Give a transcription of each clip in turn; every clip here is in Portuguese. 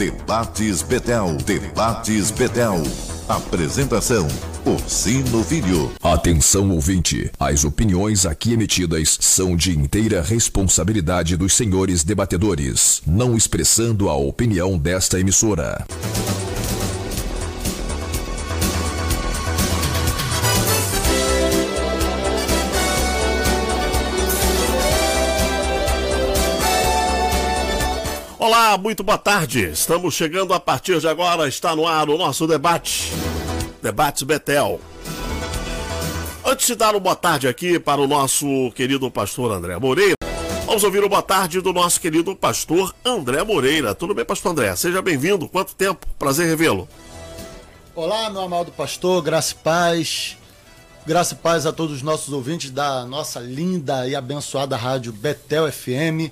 Debates Betel. Debates Betel. Apresentação: Orsino Filho. Atenção ouvinte, as opiniões aqui emitidas são de inteira responsabilidade dos senhores debatedores, não expressando a opinião desta emissora. Olá, muito boa tarde. Estamos chegando a partir de agora, está no ar o nosso debate. Debates Betel. Antes de dar uma boa tarde aqui para o nosso querido pastor André Moreira, vamos ouvir o boa tarde do nosso querido pastor André Moreira. Tudo bem, pastor André? Seja bem-vindo. Quanto tempo? Prazer revê-lo. Olá, meu amado pastor, graça e paz. Graça e paz a todos os nossos ouvintes da nossa linda e abençoada rádio Betel FM.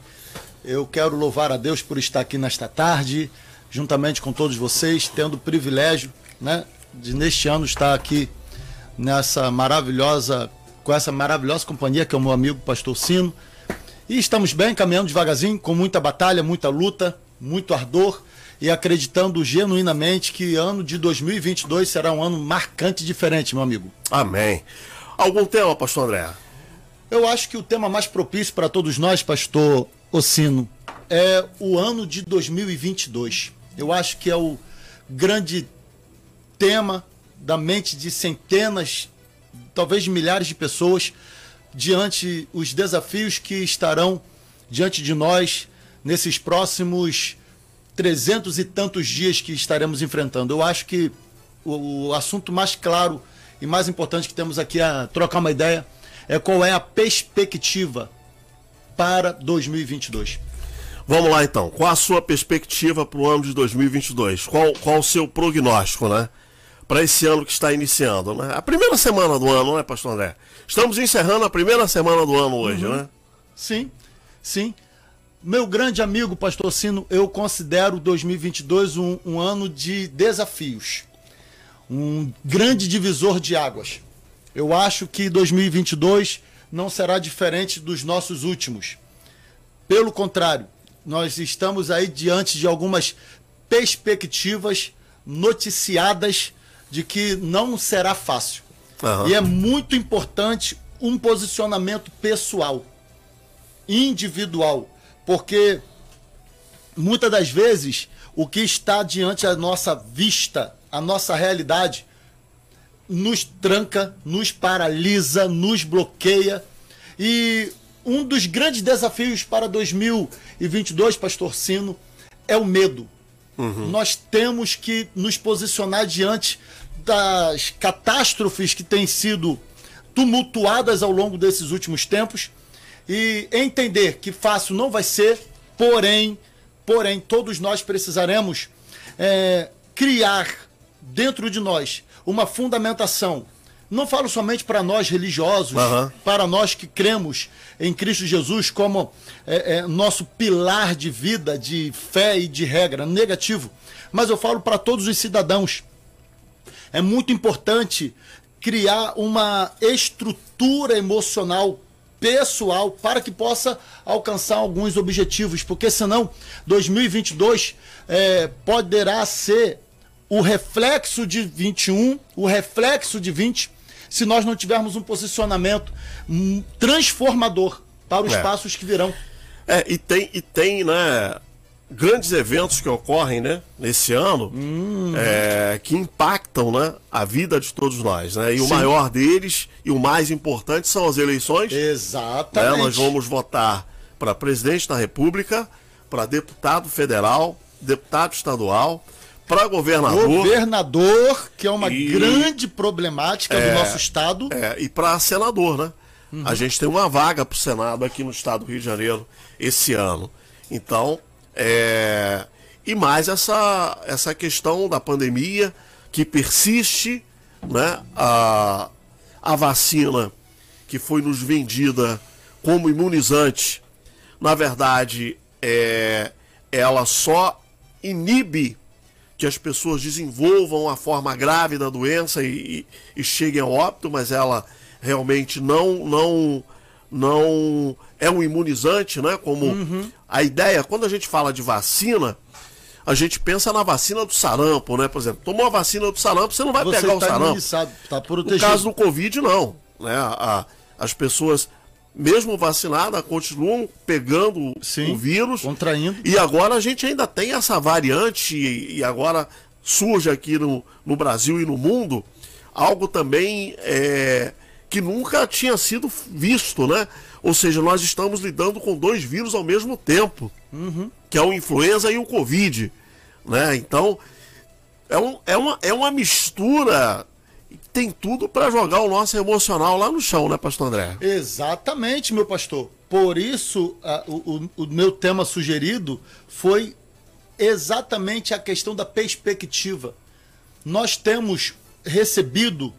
Eu quero louvar a Deus por estar aqui nesta tarde, juntamente com todos vocês, tendo o privilégio, né, de neste ano estar aqui nessa maravilhosa, com essa maravilhosa companhia que é o meu amigo Pastor Sino. E estamos bem, caminhando devagarzinho, com muita batalha, muita luta, muito ardor e acreditando genuinamente que ano de 2022 será um ano marcante e diferente, meu amigo. Amém. Algum tema, pastor André? Eu acho que o tema mais propício para todos nós, pastor Ocino, é o ano de 2022. Eu acho que é o grande tema da mente de centenas, talvez milhares de pessoas diante os desafios que estarão diante de nós nesses próximos trezentos e tantos dias que estaremos enfrentando. Eu acho que o, o assunto mais claro e mais importante que temos aqui a trocar uma ideia é qual é a perspectiva para 2022. Vamos lá então. Qual a sua perspectiva para o ano de 2022? Qual, qual o seu prognóstico, né? Para esse ano que está iniciando, né? A primeira semana do ano, né, Pastor André? Estamos encerrando a primeira semana do ano hoje, uhum. né? Sim, sim. Meu grande amigo, Pastor Sino, eu considero 2022 um, um ano de desafios. Um grande divisor de águas. Eu acho que 2022 não será diferente dos nossos últimos. Pelo contrário, nós estamos aí diante de algumas perspectivas noticiadas de que não será fácil. Uhum. E é muito importante um posicionamento pessoal, individual, porque muitas das vezes o que está diante da nossa vista, a nossa realidade, nos tranca, nos paralisa, nos bloqueia. E um dos grandes desafios para 2022, Pastor Sino, é o medo. Uhum. Nós temos que nos posicionar diante das catástrofes que têm sido tumultuadas ao longo desses últimos tempos e entender que fácil não vai ser, porém, porém, todos nós precisaremos é, criar dentro de nós uma fundamentação. Não falo somente para nós religiosos, uhum. para nós que cremos em Cristo Jesus como é, é, nosso pilar de vida, de fé e de regra, negativo. Mas eu falo para todos os cidadãos. É muito importante criar uma estrutura emocional pessoal para que possa alcançar alguns objetivos, porque senão 2022 é, poderá ser o reflexo de 21, o reflexo de 20, se nós não tivermos um posicionamento transformador para os é. passos que virão. É, e tem, e tem, né, grandes eventos que ocorrem, né, nesse ano, hum. é, que impactam, né, a vida de todos nós, né? E Sim. o maior deles e o mais importante são as eleições. Exatamente. Né, nós vamos votar para presidente da República, para deputado federal, deputado estadual, para governador. Governador, que é uma e, grande problemática é, do nosso estado. É, e para senador, né? Uhum. A gente tem uma vaga para o Senado aqui no estado do Rio de Janeiro esse ano. Então, é, e mais essa, essa questão da pandemia que persiste, né? A, a vacina que foi nos vendida como imunizante, na verdade, é, ela só inibe que as pessoas desenvolvam a forma grave da doença e, e, e cheguem ao óbito, mas ela realmente não não não é um imunizante, né? Como uhum. a ideia, quando a gente fala de vacina, a gente pensa na vacina do sarampo, né? Por exemplo, tomou a vacina do sarampo, você não vai você pegar o tá sarampo. Tá protegido. No caso do Covid, não. Né? A, a, as pessoas, mesmo vacinadas, continuam pegando Sim, o vírus. Contraindo. E agora a gente ainda tem essa variante, e, e agora surge aqui no, no Brasil e no mundo algo também é, que nunca tinha sido visto, né? Ou seja, nós estamos lidando com dois vírus ao mesmo tempo, uhum. que é o influenza e o Covid. Né? Então, é, um, é, uma, é uma mistura tem tudo para jogar o nosso emocional lá no chão, né, pastor André? Exatamente, meu pastor. Por isso, a, o, o, meu tema sugerido foi exatamente a questão da perspectiva. Nós temos recebido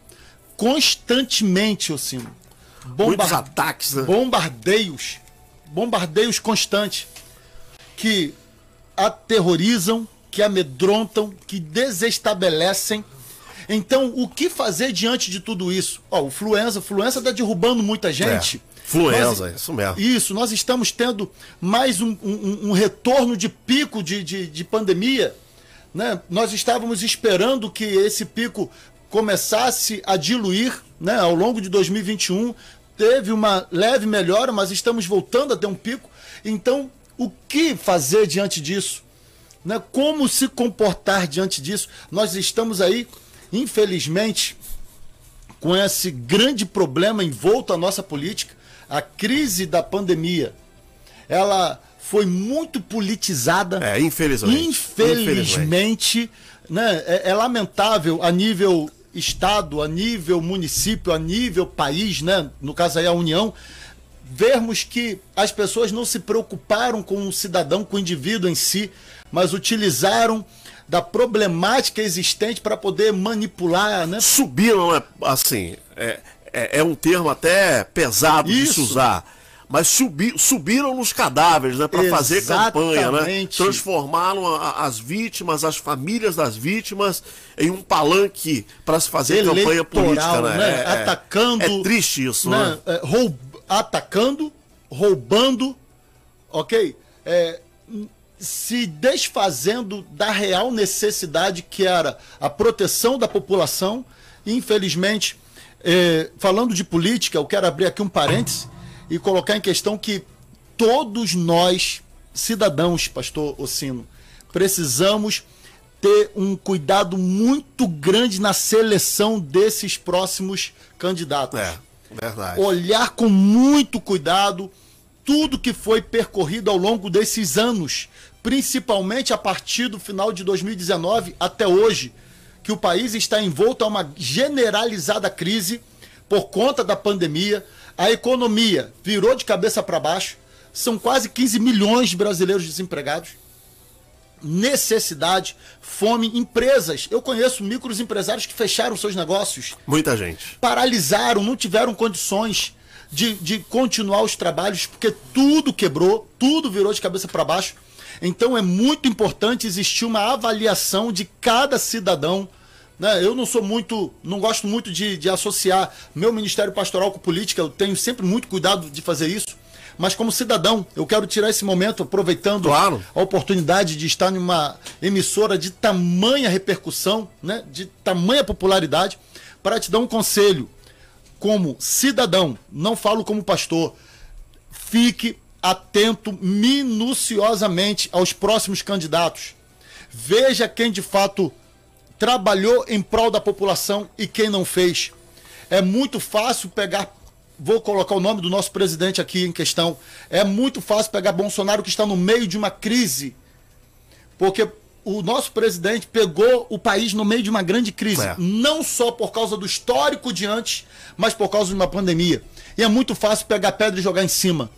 constantemente, Ocino, bombar ataques, né? bombardeios, bombardeios constantes que aterrorizam, que amedrontam, que desestabelecem. Então, o que fazer diante de tudo isso? Ó, o Fluenza, Fluenza está derrubando muita gente. É. Fluenza, isso mesmo. Isso, nós estamos tendo mais um, um, um retorno de pico de, de, de pandemia. Né? Nós estávamos esperando que esse pico começasse a diluir né, ao longo de 2021. Teve uma leve melhora, mas estamos voltando a ter um pico. Então, o que fazer diante disso? Né? Como se comportar diante disso? Nós estamos aí, infelizmente, com esse grande problema envolto à nossa política, a crise da pandemia. Ela foi muito politizada. É, infelizmente. Infelizmente, infelizmente. Né? É, é lamentável a nível Estado, a nível município, a nível país, né? no caso aí a União, vermos que as pessoas não se preocuparam com o cidadão, com o indivíduo em si, mas utilizaram da problemática existente para poder manipular, né? Subiram, né? assim, é, é, é um termo até pesado Isso. de se usar mas subi, subiram nos cadáveres, né, para fazer campanha, né? Transformaram a, as vítimas, as famílias das vítimas em um palanque para se fazer Eleitoral, campanha política, né? né? É, é, Atacando. É triste isso, né? né? É, roub, atacando, roubando, ok? É, se desfazendo da real necessidade que era a proteção da população. Infelizmente, é, falando de política, eu quero abrir aqui um parêntese e colocar em questão que todos nós, cidadãos, pastor Ocino, precisamos ter um cuidado muito grande na seleção desses próximos candidatos. É, verdade. Olhar com muito cuidado tudo que foi percorrido ao longo desses anos, principalmente a partir do final de 2019 até hoje, que o país está envolto a uma generalizada crise por conta da pandemia, a economia virou de cabeça para baixo. São quase 15 milhões de brasileiros desempregados. Necessidade, fome, empresas. Eu conheço microempresários que fecharam seus negócios. Muita gente. Paralisaram, não tiveram condições de, de continuar os trabalhos, porque tudo quebrou, tudo virou de cabeça para baixo. Então é muito importante existir uma avaliação de cada cidadão né? Eu não sou muito, não gosto muito de, de associar meu ministério pastoral com política, eu tenho sempre muito cuidado de fazer isso. Mas como cidadão, eu quero tirar esse momento, aproveitando claro. a oportunidade de estar numa emissora de tamanha repercussão, né? de tamanha popularidade, para te dar um conselho. Como cidadão, não falo como pastor, fique atento minuciosamente aos próximos candidatos. Veja quem de fato trabalhou em prol da população e quem não fez. É muito fácil pegar. Vou colocar o nome do nosso presidente aqui em questão. É muito fácil pegar Bolsonaro que está no meio de uma crise. Porque o nosso presidente pegou o país no meio de uma grande crise. É. Não só por causa do histórico de antes, mas por causa de uma pandemia. E é muito fácil pegar pedra e jogar em cima.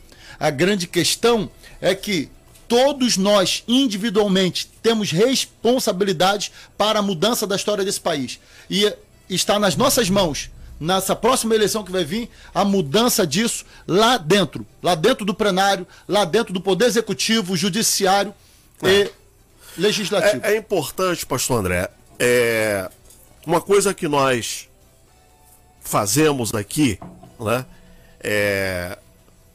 A grande questão é que todos nós, individualmente, temos responsabilidade para a mudança da história desse país. E está nas nossas mãos, nessa próxima eleição que vai vir, a mudança disso lá dentro. Lá dentro do plenário, lá dentro do Poder Executivo, Judiciário é. e Legislativo. É, é, importante, pastor André, é, uma coisa que nós fazemos aqui, né? É,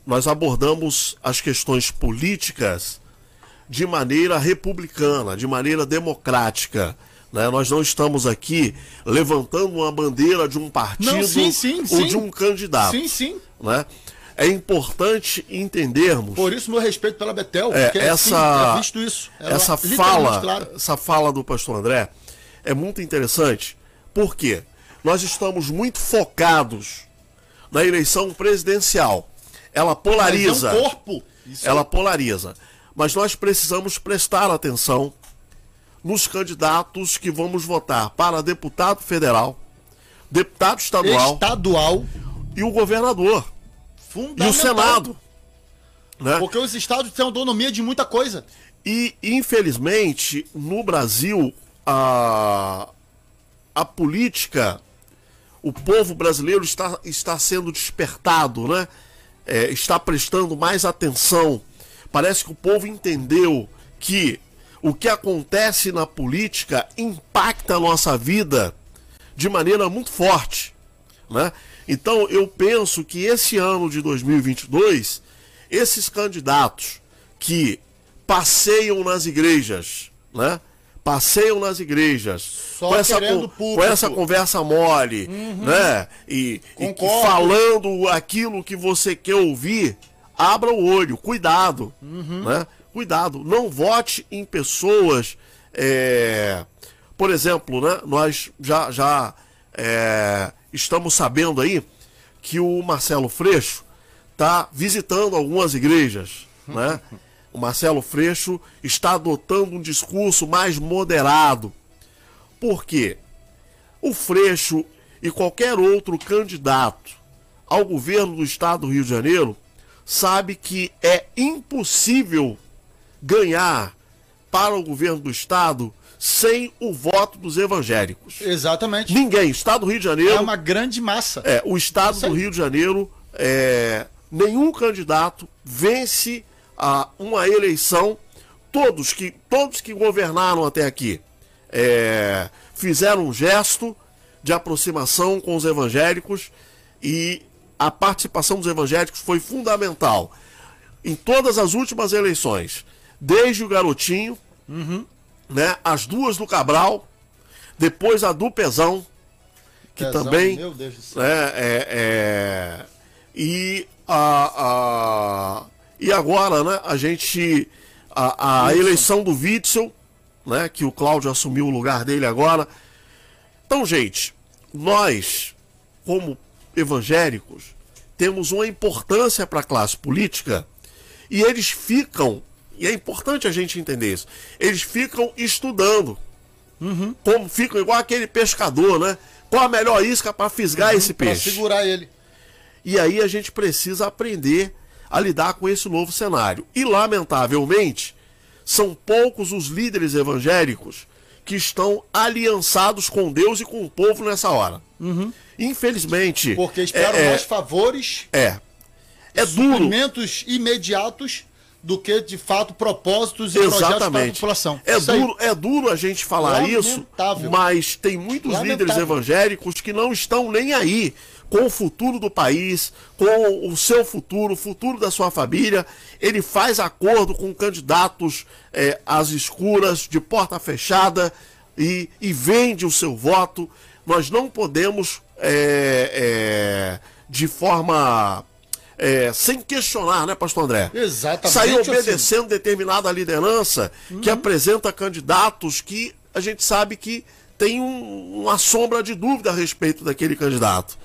nós abordamos as questões políticas de maneira republicana, de maneira democrática. Né? Nós não estamos aqui levantando uma bandeira de um partido Não, sim, sim, ou sim. de um candidato. Sim, sim. Né? É importante entendermos Por isso, meu respeito pela Betel, é, porque essa, assim, visto isso. Ela essa fala, clara. essa fala do pastor André é muito interessante, porque nós estamos muito focados na eleição presidencial. Ela polariza. Mas é um corpo. Isso ela polariza. Mas nós precisamos prestar atenção nos candidatos que vamos votar para deputado federal, deputado estadual estadual, e o governador e o Senado. Né? Porque os estados têm autonomia de muita coisa. E, infelizmente, no Brasil, a, a política, o povo brasileiro está, está sendo despertado, né? É, está prestando mais atenção. Parece que o povo entendeu que o que acontece na política impacta a nossa vida de maneira muito forte. Né? Então eu penso que esse ano de 2022, esses candidatos que passeiam nas igrejas, né? Passeiam nas igrejas Só com, essa, público. com essa conversa mole, né? E, e falando aquilo que você quer ouvir, abra o olho, cuidado, né? Cuidado, não vote em pessoas, é, por exemplo, né? Nós já, já é, estamos sabendo aí que o Marcelo Freixo está visitando algumas igrejas, né? O Marcelo Freixo está adotando um discurso mais moderado. Por quê? O Freixo e qualquer outro candidato ao governo do estado do Rio de Janeiro sabe que é impossível ganhar para o governo do estado sem o voto dos evangélicos. Exatamente. Ninguém, estado do Rio de Janeiro, É uma grande massa. é, o estado do Rio de Janeiro, é, nenhum candidato vence a uma eleição. Todos que, todos que governaram até aqui é, fizeram um gesto de aproximação com os evangélicos e a participação dos evangélicos foi fundamental em todas as últimas eleições, desde o Garotinho, né, as duas do Cabral, depois a do Pezão, que Pezão, também Meu Deus do céu. né, é, é, e a, a- e agora né, a gente a, a eleição do Witzel né, que o Cláudio assumiu o lugar dele agora. Então gente nós como evangélicos temos uma importância para a classe política e eles ficam e é importante a gente entender isso eles ficam estudando. Como ficam igual aquele pescador né? Qual a melhor isca para fisgar esse Pra peixe? segurar ele. e aí a gente precisa aprender a lidar com esse novo cenário. E, lamentavelmente, são poucos os líderes evangélicos que estão aliançados com Deus e com o povo nessa hora. Infelizmente. Porque esperam é, mais favores, é, é duro. imediatos do que, de fato, propósitos e projetos para a Exatamente. população. É Isso aí. duro, é duro a gente falar Lamentável. isso, mas tem muitos Lamentável. líderes evangélicos que não estão nem aí com o futuro do país, com o seu futuro, o futuro da sua família. Ele faz acordo com candidatos é, às escuras, de porta fechada, e, e vende o seu voto. Nós não podemos, é, é, de forma. é, sem questionar, né, Pastor André? Exatamente Sair assim. obedecendo determinada liderança que apresenta candidatos que a gente sabe que tem um- uma sombra de dúvida a respeito daquele candidato.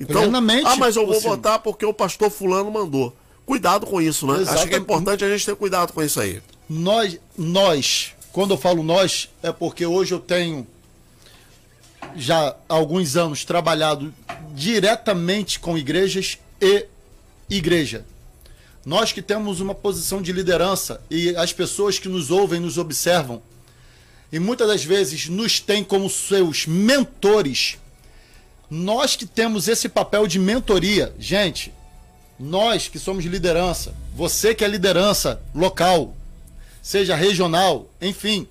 Então, Plenamente ah, mas eu vou possível. votar porque o pastor fulano mandou. Cuidado com isso, né? Acho que é Exatamente. importante a gente ter cuidado com isso aí. Nós, nós, quando eu falo nós, é porque hoje eu tenho já alguns anos trabalhado diretamente com igrejas e igreja. Nós que temos uma posição de liderança e as pessoas que nos ouvem, nos observam, e muitas das vezes nos têm como seus mentores, nós que temos esse papel de mentoria, gente, nós que somos liderança, você que é liderança local, seja regional, enfim,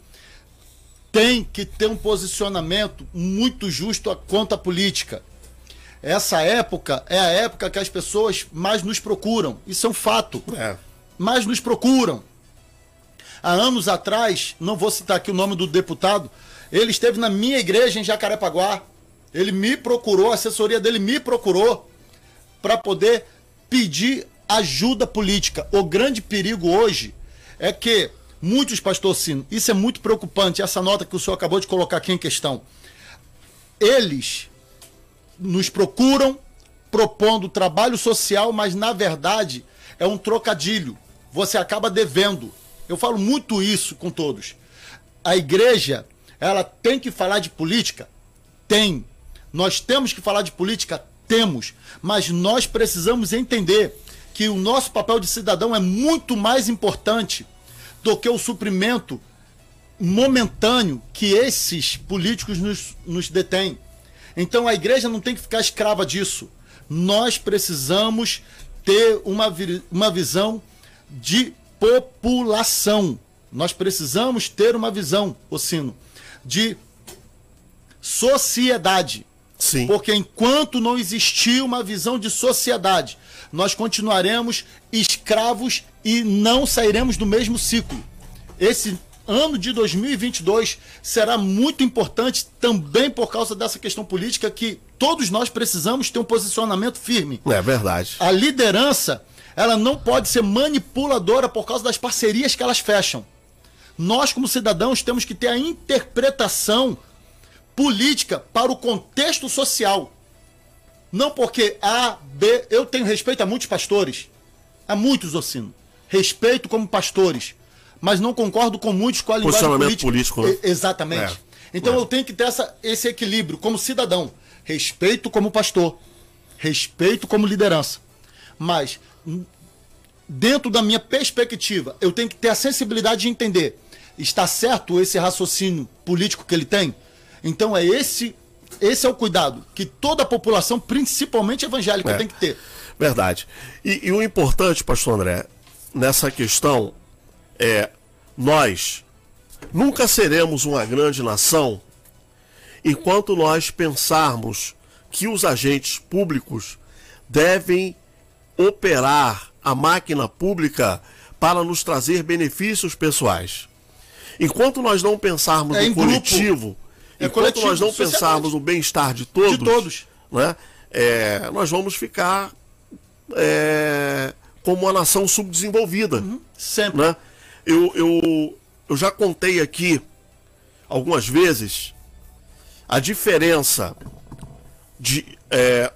tem que ter um posicionamento muito justo quanto à política. Essa época é a época que as pessoas mais nos procuram. Isso é um fato. É. Mais nos procuram. Há anos atrás, não vou citar aqui o nome do deputado, ele esteve na minha igreja em Jacarepaguá. Ele me procurou, a assessoria dele me procurou para poder pedir ajuda política. O grande perigo hoje é que muitos, pastor Sino, isso é muito preocupante, essa nota que o senhor acabou de colocar aqui em questão. Eles nos procuram propondo trabalho social, mas na verdade é um trocadilho. Você acaba devendo. Eu falo muito isso com todos. A igreja, ela tem que falar de política? Tem. Nós temos que falar de política? Temos. Mas nós precisamos entender que o nosso papel de cidadão é muito mais importante do que o suprimento momentâneo que esses políticos nos, nos detêm. Então a igreja não tem que ficar escrava disso. Nós precisamos ter uma, uma visão de população. Nós precisamos ter uma visão, Ocino, de sociedade. Sim. Porque enquanto não existir uma visão de sociedade, nós continuaremos escravos e não sairemos do mesmo ciclo. Esse ano de 2022 será muito importante também por causa dessa questão política que todos nós precisamos ter um posicionamento firme. É verdade. A liderança, ela não pode ser manipuladora por causa das parcerias que elas fecham. Nós, como cidadãos, temos que ter a interpretação política para o contexto social. Não porque A, B. Eu tenho respeito a muitos pastores. A muitos, Ocino. Respeito como pastores. Mas não concordo com muitos com a linguagem política. político. Né? exatamente. É. Então é. eu tenho que ter essa, esse equilíbrio como cidadão. Respeito como pastor. Respeito como liderança. Mas, dentro da minha perspectiva, eu tenho que ter a sensibilidade de entender. Está certo esse raciocínio político que ele tem? Então é esse esse é o cuidado que toda a população, principalmente evangélica, é. tem que ter. Verdade. E, e, o importante, pastor André, nessa questão é nós nunca seremos uma grande nação enquanto nós pensarmos que os agentes públicos devem operar a máquina pública para nos trazer benefícios pessoais. Enquanto nós não pensarmos é no coletivo, grupo é Enquanto coletivo, nós não sociedade. pensarmos no bem-estar de todos, de todos. Né, é, nós vamos ficar é, como uma nação subdesenvolvida. Uhum. Sempre. Né? Eu, eu, eu já contei aqui algumas vezes a diferença de. É,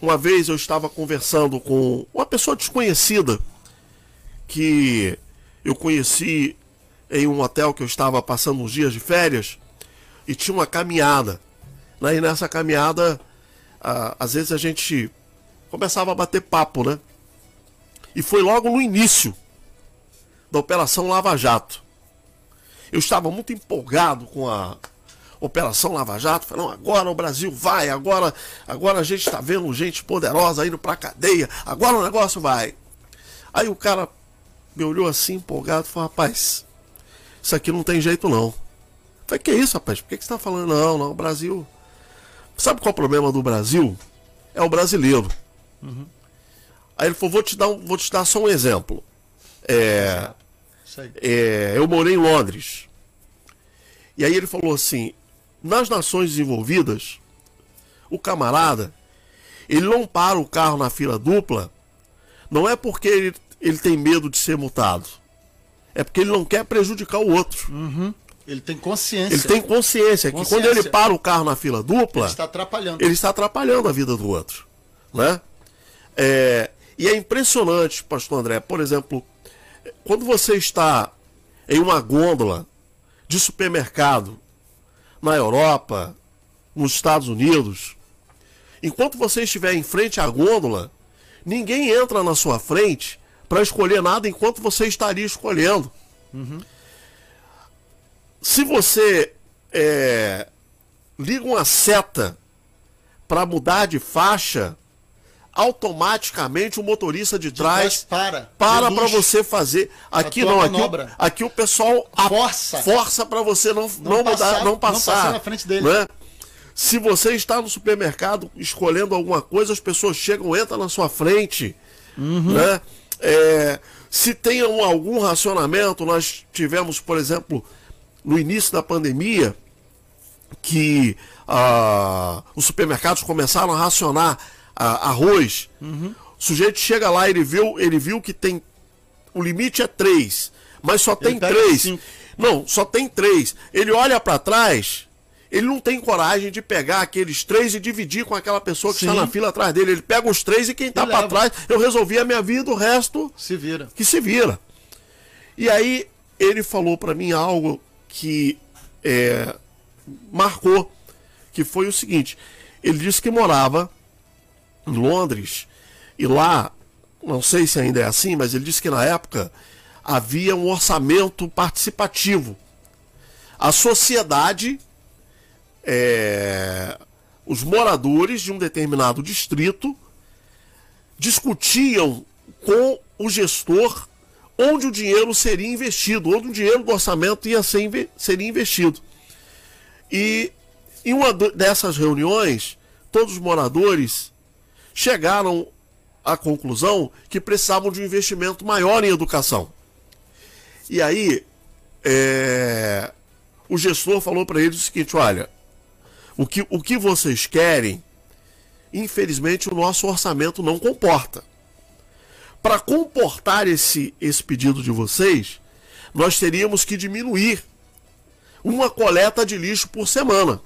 uma vez eu estava conversando com uma pessoa desconhecida que eu conheci em um hotel que eu estava passando uns dias de férias e tinha uma caminhada. Né? E nessa caminhada, às vezes a gente começava a bater papo, né? E foi logo no início da Operação Lava Jato. Eu estava muito empolgado com a Operação Lava Jato. Falei, não, agora o Brasil vai, agora, agora a gente está vendo gente poderosa indo para cadeia, agora o negócio vai. Aí o cara me olhou assim empolgado e falou, rapaz, isso aqui não tem jeito não. Falei, que isso, rapaz? Por que, que você está falando? Não, não, o Brasil. Sabe qual é o problema do Brasil? É o brasileiro. Uhum. Aí ele falou, vou te dar, um, vou te dar só um exemplo. É, é, eu morei em Londres. E aí ele falou assim, nas nações desenvolvidas, o camarada, ele não para o carro na fila dupla, não é porque ele, ele tem medo de ser multado. É porque ele não quer prejudicar o outro. Uhum. Ele tem consciência. Ele tem consciência, que quando ele para o carro na fila dupla. Ele está atrapalhando. Ele está atrapalhando a vida do outro. Né? É, e é impressionante, pastor André, por exemplo, quando você está em uma gôndola de supermercado na Europa, nos Estados Unidos, enquanto você estiver em frente à gôndola, ninguém entra na sua frente para escolher nada enquanto você estaria escolhendo. Uhum. Se você é, liga uma seta para mudar de faixa, automaticamente o motorista de, de trás, para para para você fazer aqui não aqui, aqui o pessoal força força para você não não, não passar, mudar não passar, não passar na frente dele né? se você está no supermercado escolhendo alguma coisa as pessoas chegam entram na sua frente uhum. né? É, se tem um- algum racionamento. Nós tivemos, por exemplo, no início da pandemia, que ah, os supermercados começaram a racionar ah, arroz. Uhum. O sujeito chega lá, ele viu, ele viu que tem. O limite é três, mas só tem pega três. Não, só tem três. Ele olha para trás, ele não tem coragem de pegar aqueles três e dividir com aquela pessoa que está Sim. na fila atrás dele. Ele pega os três e quem está para trás, eu resolvi a minha vida, o resto Se vira. que se vira. E aí ele falou para mim algo que é, marcou, que foi o seguinte: ele disse que morava em Londres e lá, não sei se ainda é assim, mas ele disse que na época havia um orçamento participativo. A sociedade, é, os moradores de um determinado distrito discutiam com o gestor onde o dinheiro seria investido, onde o dinheiro do orçamento ia ser seria investido. E em uma dessas reuniões, todos os moradores chegaram à conclusão que precisavam de um investimento maior em educação. E aí, é, o gestor falou para eles o seguinte: olha, o que, o que vocês querem, infelizmente o nosso orçamento não comporta. Para comportar esse, esse pedido de vocês, nós teríamos que diminuir uma coleta de lixo por semana.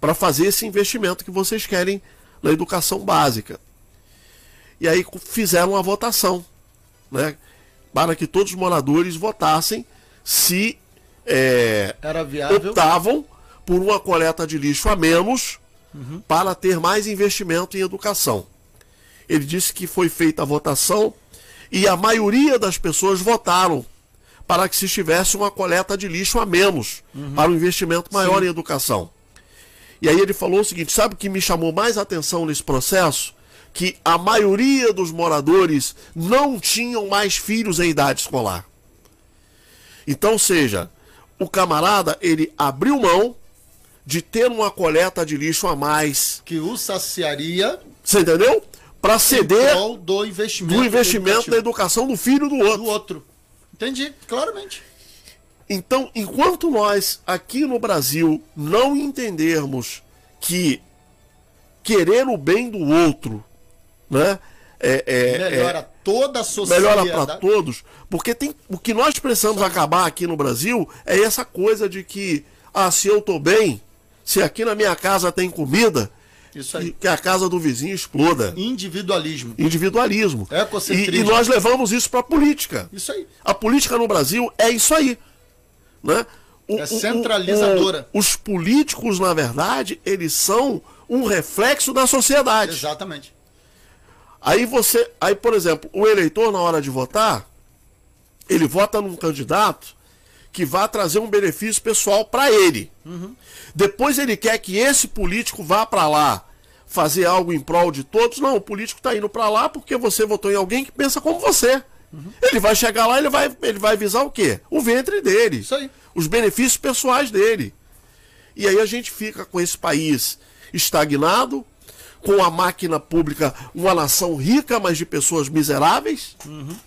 Para fazer esse investimento que vocês querem na educação básica. E aí fizeram uma votação, né, para que todos os moradores votassem se é, optavam por uma coleta de lixo a menos para ter mais investimento em educação. Ele disse que foi feita a votação e a maioria das pessoas votaram para que se tivesse uma coleta de lixo a menos para um investimento maior em educação. E aí ele falou o seguinte: sabe o que me chamou mais atenção nesse processo? Que a maioria dos moradores não tinham mais filhos em idade escolar. Então, seja, o camarada ele abriu mão de ter uma coleta de lixo a mais, Que o saciaria você entendeu? Para ceder do investimento, do investimento na educação do filho do outro. do outro. Entendi, claramente. Então, enquanto nós aqui no Brasil não entendermos que querer o bem do outro, né, é, é- é- Melhora toda a sociedade. melhora para todos, porque tem o que nós precisamos acabar aqui no Brasil é essa coisa de que ah, se eu tô bem, se aqui na minha casa tem comida, Isso aí. que, que a casa do vizinho exploda. Individualismo. Individualismo. E, e nós levamos isso para a política. Isso aí. A política no Brasil é isso aí. Né? O- É o- o- centralizadora. o- os políticos, na verdade, eles são um reflexo da sociedade. Exatamente. Aí você. Aí, por exemplo, o eleitor, na hora de votar, ele vota num candidato que vai trazer um benefício pessoal para ele. Depois ele quer que esse político vá para lá fazer algo em prol de todos. Não, o político está indo para lá porque você votou em alguém que pensa como você. Ele vai chegar lá, ele vai, ele vai visar o quê? O ventre dele. Isso aí. Os benefícios pessoais dele. E aí a gente fica com esse país estagnado, com a máquina pública, uma nação rica, mas de pessoas miseráveis.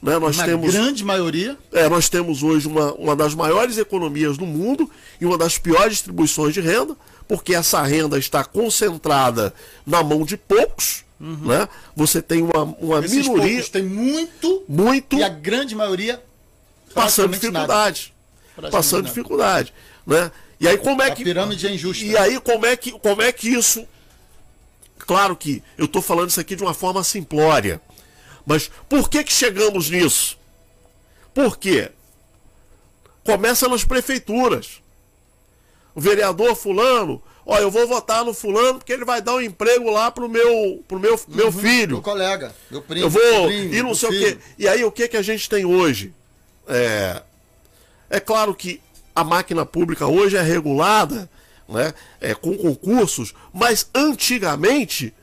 Né? Nós, Na temos, grande maioria. é, nós temos hoje uma, uma das maiores economias do mundo e uma das piores distribuições de renda, porque essa renda está concentrada na mão de poucos. Né? Você tem uma, uma Esses minoria tem muito muito e a grande maioria passando dificuldade. Passando nada. dificuldade. Né? E aí como é A que. pirâmide é injusta. E aí como é que, como é que isso. Claro que eu estou falando isso aqui de uma forma simplória. Mas por que, que chegamos nisso? Por quê? Começa nas prefeituras. O vereador fulano, ó, eu vou votar no fulano porque ele vai dar um emprego lá pro meu, pro meu, meu filho. Meu colega, meu primo, Eu vou sobrinho, e não sei o filho. quê. E aí o que que a gente tem hoje? É, é claro que a máquina pública hoje é regulada, né, é, com concursos, mas antigamente,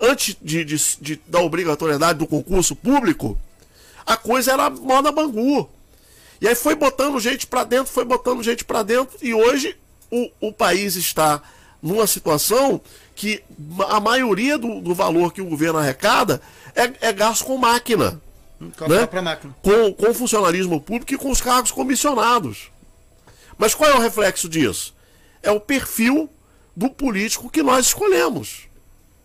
antes de, de- de- da obrigatoriedade do concurso público, a coisa era moda bangu. E aí foi botando gente pra dentro, foi botando gente pra dentro, e hoje o, o país está numa situação que a maioria do, do valor que o governo arrecada é, é gasto com máquina. Com a né? máquina. Com, com funcionalismo público e com os cargos comissionados. Mas qual é o reflexo disso? É o perfil do político que nós escolhemos.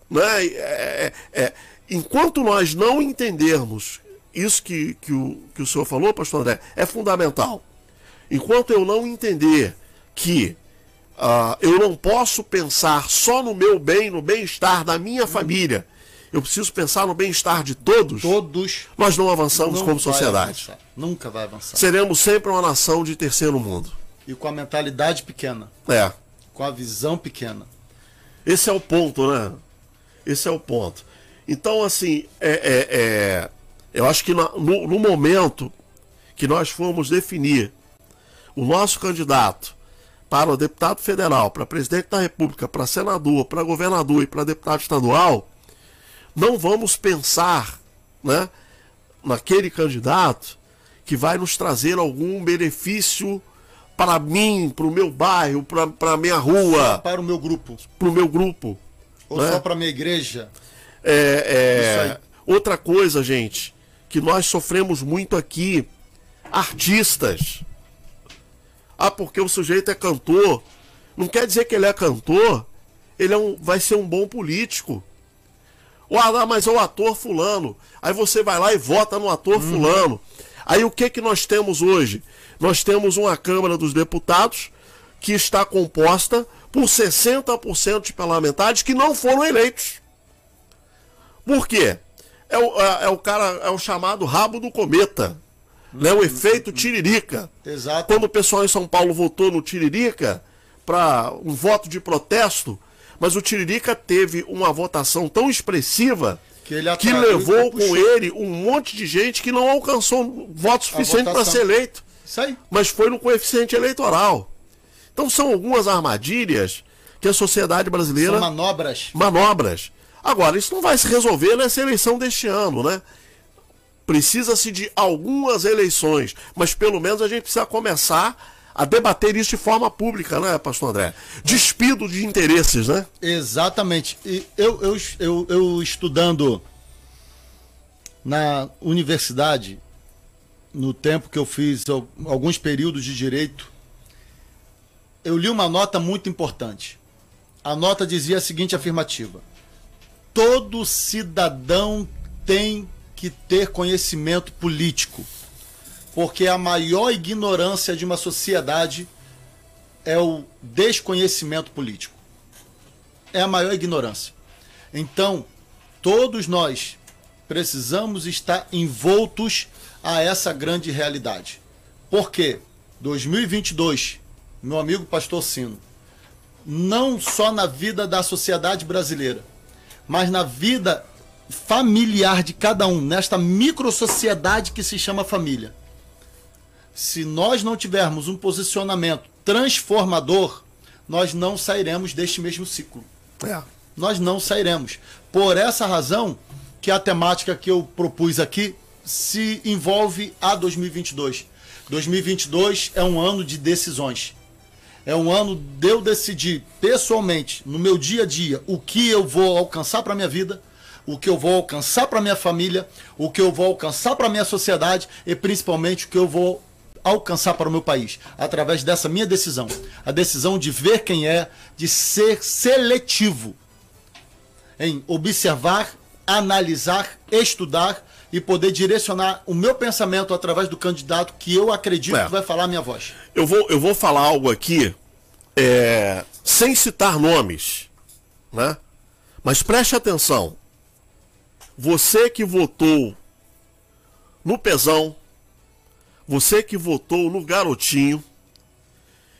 Né? É, é, é, enquanto nós não entendermos isso que, que, o, que o senhor falou, pastor André, é fundamental. Enquanto eu não entender que uh, eu não posso pensar só no meu bem, no bem-estar da minha família, eu preciso pensar no bem-estar de todos, Todos. nós não avançamos não como sociedade. avançar. Nunca vai avançar. Seremos sempre uma nação de terceiro mundo. E com a mentalidade pequena. É. Com a visão pequena. Esse é o ponto, né? Esse é o ponto. Então, assim, é, é, é- eu acho que no, no momento que nós formos definir o nosso candidato para o deputado federal, para presidente da República, para senador, para governador e para deputado estadual, não vamos pensar né, naquele candidato que vai nos trazer algum benefício para mim, para o meu bairro, para a minha rua, Para o meu grupo. para o meu grupo. Ou né? só para a minha igreja. É, Isso é, aí. outra coisa, gente, que nós sofremos muito aqui, artistas. Ah, porque o sujeito é cantor. Não quer dizer que ele é cantor, ele é um, vai ser um bom político. Ou, ah, mas é o ator fulano. Aí você vai lá e vota no ator Uhum. fulano. Aí o que que nós temos hoje? Nós temos uma Câmara dos Deputados que está composta por 60% de parlamentares que não foram eleitos. Por quê? É o, é, é o cara, é o chamado rabo do cometa. Né? O efeito tiririca. Exato. Quando o pessoal em São Paulo votou no Tiririca para um voto de protesto, mas o Tiririca teve uma votação tão expressiva Que que levou com ele um monte de gente que não alcançou voto suficiente para ser eleito, Isso aí. mas foi no coeficiente eleitoral. Então são algumas armadilhas que a sociedade brasileira São manobras. manobras. Agora, isso não vai se resolver nessa eleição deste ano, né? Precisa-se de algumas eleições, mas pelo menos a gente precisa começar a debater isso de forma pública, né, pastor André? Despido de interesses, né? Exatamente. E eu, eu, eu, eu estudando na universidade, no tempo que eu fiz al- alguns períodos de direito, eu li uma nota muito importante. A nota dizia a seguinte afirmativa: Todo cidadão tem que ter conhecimento político, porque a maior ignorância de uma sociedade é o desconhecimento político é a maior ignorância. Então, todos nós precisamos estar envoltos a essa grande realidade. Por quê? 2022, meu amigo pastor Sino, não só na vida da sociedade brasileira, mas na vida familiar de cada um, nesta microsociedade que se chama família. Se nós não tivermos um posicionamento transformador, nós não sairemos deste mesmo ciclo É. nós não sairemos. Por essa razão que a temática que eu propus aqui se envolve a 2022. 2022 é um ano de decisões. É um ano de eu decidir pessoalmente, no meu dia a dia, o que eu vou alcançar para minha vida, o que eu vou alcançar para minha família, o que eu vou alcançar para minha sociedade e principalmente o que eu vou alcançar para o meu país, através dessa minha decisão. A decisão de ver quem é, de ser seletivo em observar, analisar, estudar e poder direcionar o meu pensamento através do candidato que eu acredito É. que vai falar a minha voz. Eu vou, eu vou falar algo aqui, é, sem citar nomes, né? Mas preste atenção. Você que votou no Pezão, você que votou no Garotinho,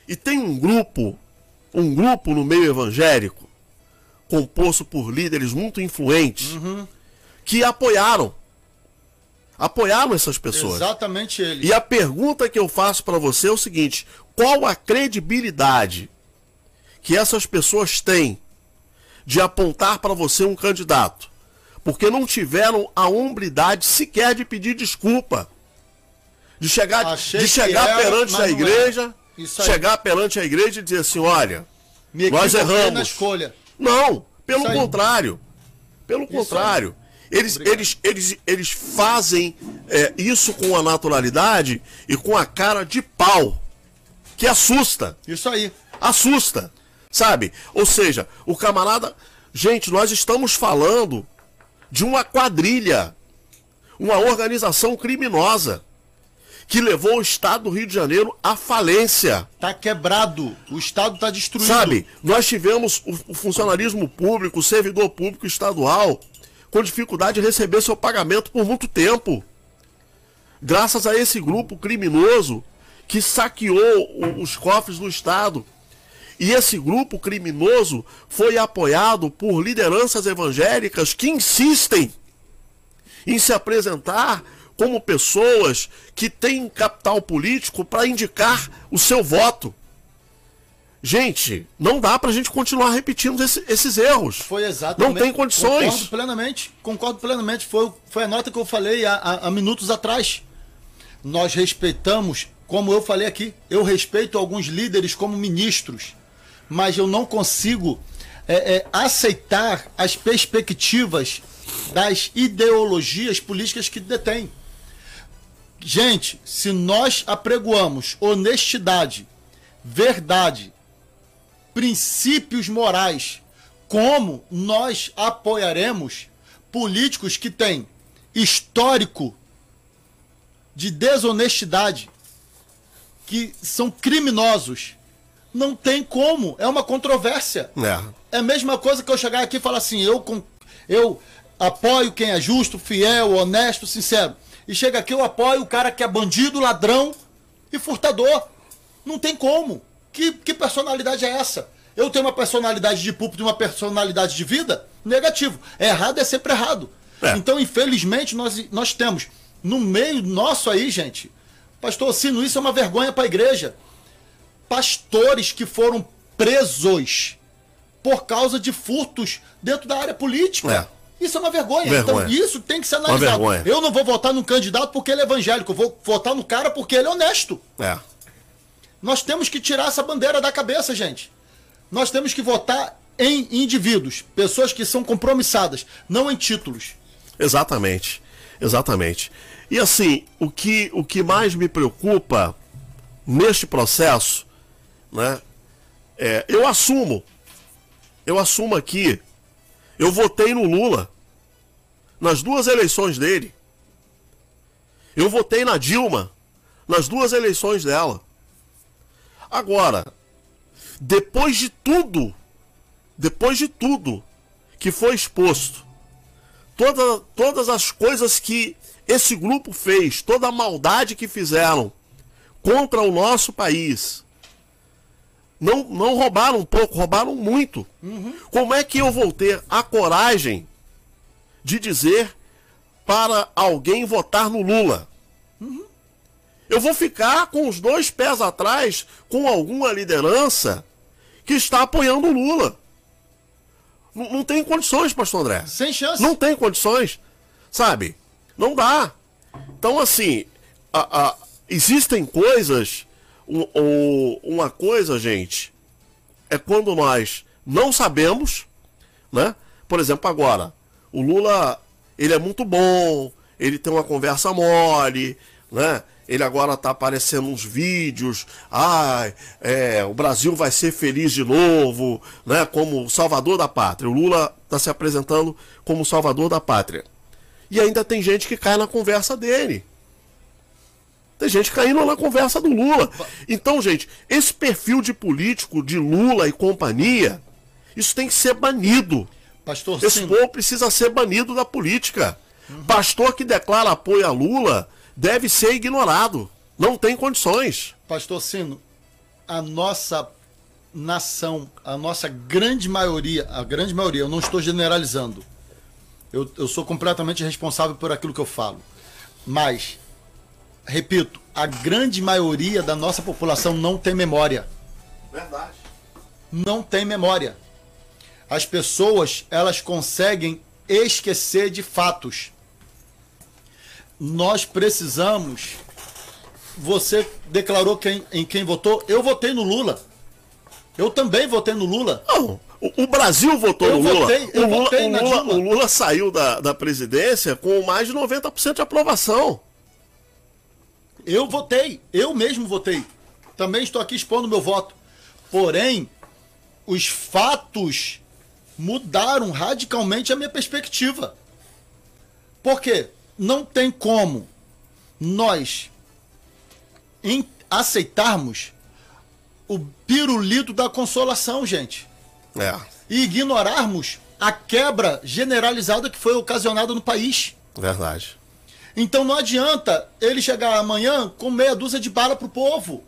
e tem um grupo, um grupo no meio evangélico, composto por líderes muito influentes, que apoiaram. Apoiaram essas pessoas. Exatamente ele. E a pergunta que eu faço para você é o seguinte: qual a credibilidade que essas pessoas têm de apontar para você um candidato? Porque não tiveram a hombridade sequer de pedir desculpa. De chegar, Achei de chegar era, perante a não igreja, chegar perante a igreja e dizer assim, olha, nós erramos. na escolha. Não, pelo Isso aí. contrário. Pelo contrário. Eles, eles, eles, eles fazem é, isso com a naturalidade e com a cara de pau. Que assusta. Isso aí. Assusta. Sabe? Ou seja, o camarada. Gente, nós estamos falando de uma quadrilha. Uma organização criminosa. Que levou o Estado do Rio de Janeiro à falência. Tá quebrado. O Estado tá destruído. Sabe, nós tivemos o, o funcionalismo público, o servidor público estadual, com dificuldade de receber seu pagamento por muito tempo. Graças a esse grupo criminoso que saqueou os cofres do Estado. E esse grupo criminoso foi apoiado por lideranças evangélicas que insistem em se apresentar como pessoas que têm capital político para indicar o seu voto. Gente, não dá pra gente continuar repetindo esse- esses erros. Foi exatamente. Não tem condições. Concordo plenamente. Concordo plenamente. Foi, foi a nota que eu falei há, há- há minutos atrás. Nós respeitamos, como eu falei aqui, eu respeito alguns líderes como ministros, mas eu não consigo é, é, aceitar as perspectivas das ideologias políticas que detêm. Gente, se nós apregoamos honestidade, verdade, princípios morais, como nós apoiaremos políticos que têm histórico de desonestidade, que são criminosos. Não tem como, é uma controvérsia. É. É a mesma coisa que eu chegar aqui e falar assim, eu, com- eu apoio quem é justo, fiel, honesto, sincero. E chega aqui, eu apoio o cara que é bandido, ladrão e furtador. Não tem como. Que, que personalidade é essa? Eu tenho uma personalidade de púlpito e uma personalidade de vida? Negativo. Errado é sempre errado. É. Então, infelizmente, nós, nós temos no meio nosso aí, gente, pastor Sino, isso é uma vergonha para a igreja. Pastores que foram presos por causa de furtos dentro da área política. Isso é uma vergonha. Vergonha. Então, isso tem que ser analisado. Eu não vou votar num candidato porque ele é evangélico, eu vou votar no cara porque ele é honesto. É. Nós temos que tirar essa bandeira da cabeça, gente. Nós temos que votar em indivíduos, pessoas que são compromissadas, não em títulos. Exatamente. Exatamente. E assim, o que, o que mais me preocupa neste processo, né? É, eu assumo. Eu assumo aqui. Eu votei no Lula. Nas duas eleições dele. Eu votei na Dilma. Nas duas eleições dela. Agora, depois de tudo, depois de tudo que foi exposto, toda, todas as coisas que esse grupo fez, toda a maldade que fizeram contra o nosso país. Não, não roubaram um pouco, roubaram muito. Como é que eu vou ter a coragem de dizer para alguém votar no Lula? Eu vou ficar com os dois pés atrás com alguma liderança que está apoiando o Lula. Não, não tem condições, pastor André. Sem chance. Não tem condições, sabe? Não dá. Então, assim, a- a- existem coisas. um- um- uma coisa, gente, é quando nós não sabemos, né? Por exemplo, agora, o Lula, ele é muito bom, ele tem uma conversa mole, né? Ele agora tá aparecendo uns vídeos, ai, é, o Brasil vai ser feliz de novo, né? Como salvador da pátria. O Lula tá se apresentando como salvador da pátria. E ainda tem gente que cai na conversa dele. Tem gente caindo na conversa do Lula. Então, gente, esse perfil de político de Lula e companhia, isso tem que ser banido. Pastor Esse Sino, povo precisa ser banido da política. Pastor que declara apoio a Lula deve ser ignorado. Não tem condições. Pastor Sino, a nossa nação, a nossa grande maioria, a grande maioria, eu não estou generalizando. Eu, eu sou completamente responsável por aquilo que eu falo. Mas, repito, a grande maioria da nossa população não tem memória. Verdade. Não tem memória. As pessoas, elas conseguem esquecer de fatos. Nós precisamos. Você declarou quem, em quem votou? Eu votei no Lula. Eu também votei no Lula. Não, O, o Brasil votou Eu no Lula. votei, eu o, Lula votei o, na Lula Dilma. o Lula saiu da, da presidência com mais de 90% de aprovação. Eu votei, eu mesmo votei. Também estou aqui expondo meu voto. Porém, os fatos mudaram radicalmente a minha perspectiva. Por quê? Não tem como nós aceitarmos o pirulito da consolação, gente. É, E ignorarmos a quebra generalizada que foi ocasionada no país. verdade. Então não adianta ele chegar amanhã com meia dúzia de bala pro povo.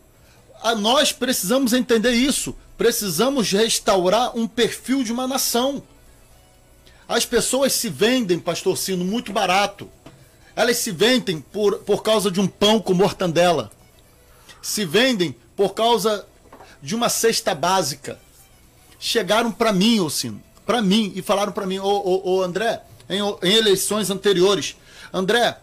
A- nós precisamos entender isso. Precisamos restaurar um perfil de uma nação. As pessoas se vendem, pastor Sino, muito barato. Elas se vendem por, por causa de um pão com mortandela. Se vendem por causa de uma cesta básica. Chegaram para mim, ô Sino, para mim, e falaram para mim, ô, ô, ô André, em, em eleições anteriores, André,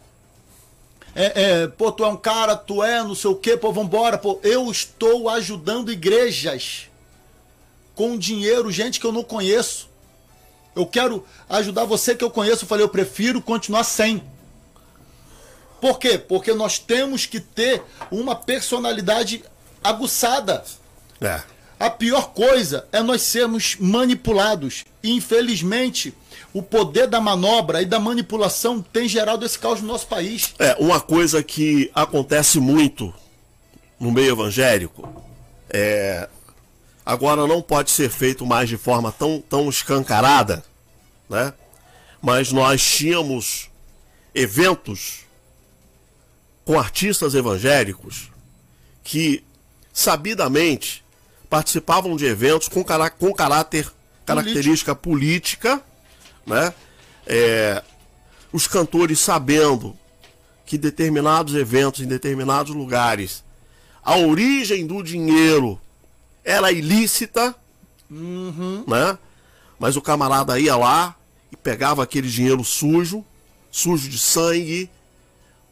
é, é, pô, tu é um cara, tu é não sei o quê, pô, vambora, pô. Eu estou ajudando igrejas com dinheiro, gente que eu não conheço. Eu quero ajudar você que eu conheço. Eu falei, eu prefiro continuar sem. Por quê? Porque nós temos que ter uma personalidade aguçada. É. A pior coisa é nós sermos manipulados. E infelizmente, o poder da manobra e da manipulação tem gerado esse caos no nosso país. É, uma coisa que acontece muito no meio evangélico é. Agora não pode ser feito mais de forma tão, tão escancarada, né? Mas nós tínhamos eventos com artistas evangélicos que sabidamente participavam de eventos com, cará com caráter, característica política, né? É, os cantores sabendo que determinados eventos em determinados lugares a origem do dinheiro era ilícita, né? Mas o camarada ia lá e pegava aquele dinheiro sujo, sujo de sangue,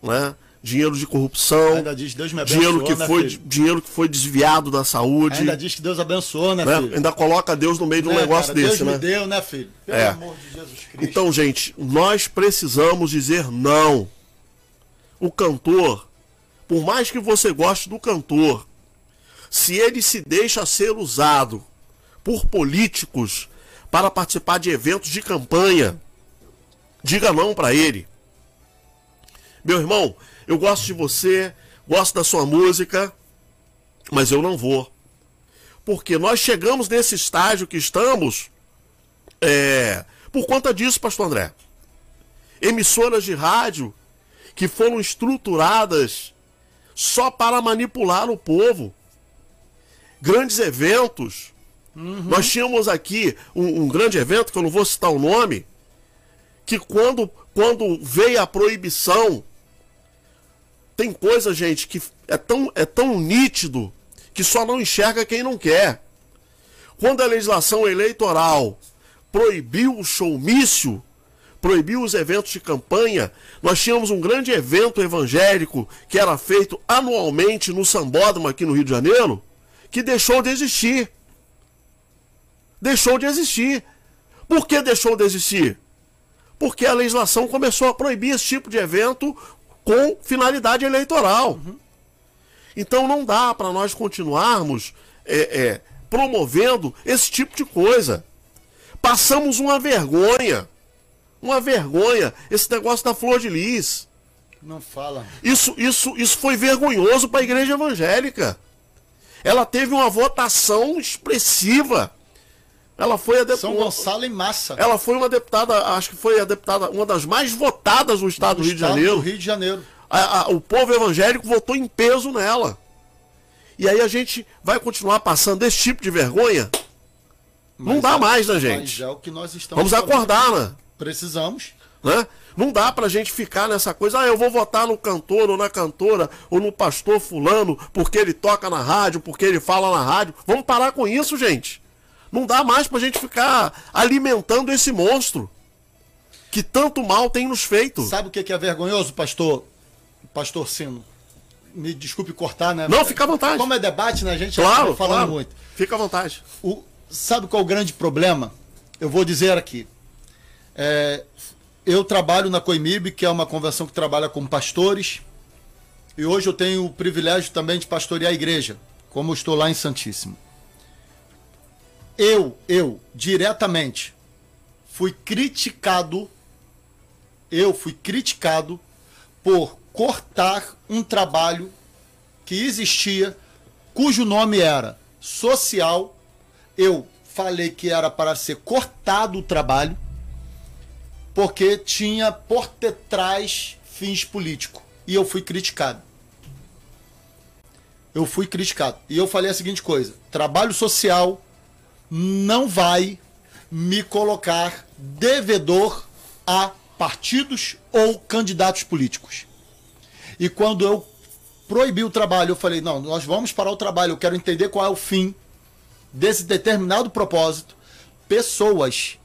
né? Dinheiro de corrupção, Ainda diz, Deus me dinheiro que abençoou, né, foi filho? dinheiro que foi desviado da saúde, Ainda diz que Deus abençoou, né, né? filho? Ainda coloca Deus no meio de um Né, negócio cara? desse, Deus né? me deu, né, filho? Pelo É. amor de Jesus Cristo. Então, gente, nós precisamos dizer não. O cantor, por mais que você goste do cantor, se ele se deixa ser usado por políticos para participar de eventos de campanha, diga não para ele. Meu irmão, eu gosto de você, gosto da sua música, mas eu não vou. Porque nós chegamos nesse estágio que estamos é, por conta disso, pastor André. Emissoras de rádio que foram estruturadas só para manipular o povo. Grandes eventos. Nós tínhamos aqui um, um grande evento, que eu não vou citar o nome, que quando, quando veio a proibição, tem coisa, gente, que é tão, é tão nítido que só não enxerga quem não quer. Quando a legislação eleitoral proibiu o showmício, proibiu os eventos de campanha, nós tínhamos um grande evento evangélico que era feito anualmente no Sambódromo aqui no Rio de Janeiro, que deixou de existir. Deixou de existir. Por que deixou de existir? Porque a legislação começou a proibir esse tipo de evento com finalidade eleitoral. Então não dá para nós continuarmos é, é, promovendo esse tipo de coisa. Passamos uma vergonha. Uma vergonha. Esse negócio da flor de lis. Não fala. Isso, isso, isso foi vergonhoso para a igreja evangélica. Ela teve uma votação expressiva. Ela foi a de- São Gonçalo em massa. ela foi uma deputada, acho que foi a deputada, uma das mais votadas no estado do, Rio de Estado Janeiro. do Rio de Janeiro. A- a- o povo evangélico votou em peso nela. E aí a gente vai continuar passando esse tipo de vergonha? Não Mas dá é- mais, né, Mas gente? é o que nós estamos Vamos acordar, né? Precisamos. Né? Não dá pra gente ficar nessa coisa, ah, eu vou votar no cantor ou na cantora ou no pastor fulano porque ele toca na rádio, porque ele fala na rádio. Vamos parar com isso, gente. Não dá mais pra gente ficar alimentando esse monstro que tanto mal tem nos feito. Sabe o que é vergonhoso, pastor? Pastor Sino. Me desculpe cortar, né? Não, fica à vontade. Como é debate, né? A gente Claro, falando claro. muito. Fica à vontade. O, sabe qual é o grande problema? Eu vou dizer aqui. É, eu trabalho na Coimib, que é uma convenção que trabalha com pastores, e hoje eu tenho o privilégio também de pastorear a igreja, como estou lá em Santíssimo. Eu, eu, diretamente, fui criticado, eu fui criticado por cortar um trabalho que existia, cujo nome era social. Eu falei que era para ser cortado o trabalho, porque tinha por detrás fins políticos. E eu fui criticado. Eu fui criticado. E eu falei a seguinte coisa: trabalho social não vai me colocar devedor a partidos ou candidatos políticos. E quando eu proibi o trabalho, eu falei: não, nós vamos parar o trabalho, eu quero entender qual é o fim desse determinado propósito. Pessoas,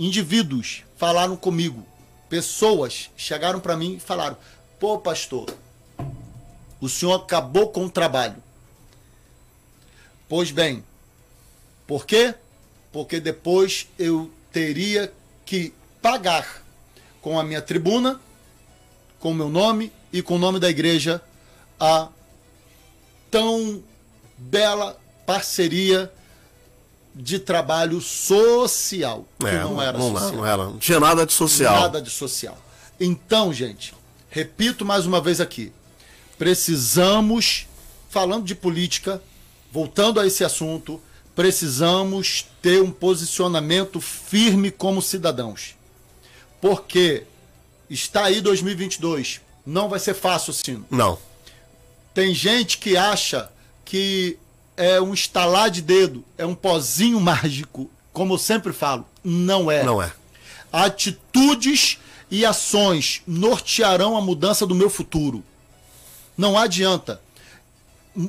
indivíduos, falaram comigo. Pessoas chegaram para mim e falaram: pô, pastor, o senhor acabou com o trabalho. Pois bem, por quê? Porque depois eu teria que pagar com a minha tribuna, com o meu nome e com o nome da igreja a tão bela parceria de trabalho social. Que é, não era não, social. Não, era, não tinha nada de social. Nada de social. Então, gente, repito mais uma vez aqui. Precisamos, falando de política, voltando a esse assunto, precisamos ter um posicionamento firme como cidadãos. Porque está aí 2022. Não vai ser fácil, sim. Não. Tem gente que acha que é um estalar de dedo, é um pozinho mágico. Como eu sempre falo, não é. Não é. Atitudes e ações nortearão a mudança do meu futuro. Não adianta.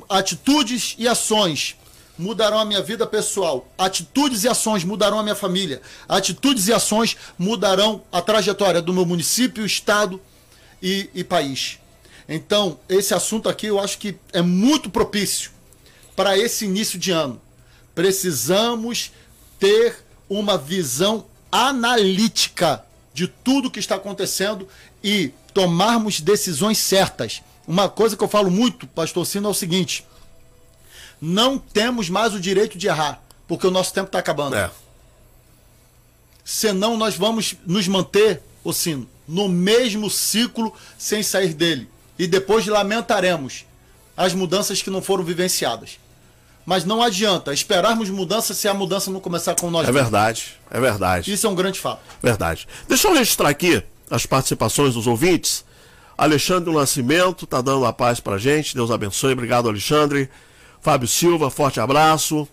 Atitudes e ações mudarão a minha vida pessoal. Atitudes e ações mudarão a minha família. Atitudes e ações mudarão a trajetória do meu município, estado e, e país. Então, esse assunto aqui eu acho que é muito propício para esse início de ano. Precisamos ter uma visão analítica de tudo que está acontecendo e tomarmos decisões certas. Uma coisa que eu falo muito, pastor Sino, é o seguinte: não temos mais o direito de errar, porque o nosso tempo está acabando. É. Senão nós vamos nos manter, o sino, no mesmo ciclo sem sair dele. E depois lamentaremos as mudanças que não foram vivenciadas. Mas não adianta esperarmos mudança se a mudança não começar com nós. É verdade, é verdade. Isso é um grande fato. Verdade. Deixa eu registrar aqui as participações dos ouvintes. Alexandre Nascimento está dando a paz para gente. Deus abençoe. Obrigado, Alexandre. Fábio Silva, forte abraço.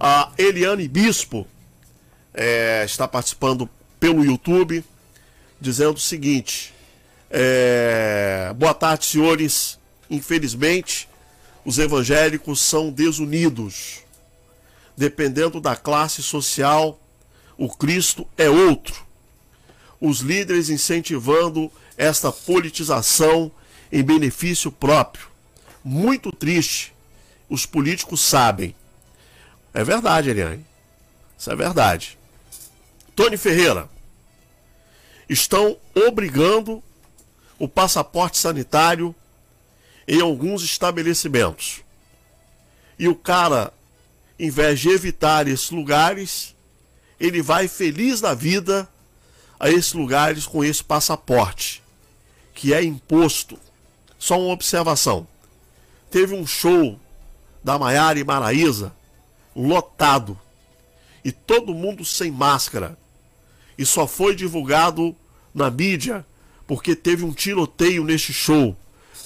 A Eliane Bispo é, está participando pelo YouTube, dizendo o seguinte: é, Boa tarde, senhores. Infelizmente, os evangélicos são desunidos. Dependendo da classe social, o Cristo é outro. Os líderes incentivando esta politização em benefício próprio. Muito triste os políticos sabem. É verdade, Eliane. Isso é verdade. Tony Ferreira. Estão obrigando o passaporte sanitário em alguns estabelecimentos. E o cara, em vez de evitar esses lugares, ele vai feliz da vida a esses lugares com esse passaporte, que é imposto. Só uma observação. Teve um show da Maiara e Maraíza lotado e todo mundo sem máscara. E só foi divulgado na mídia porque teve um tiroteio neste show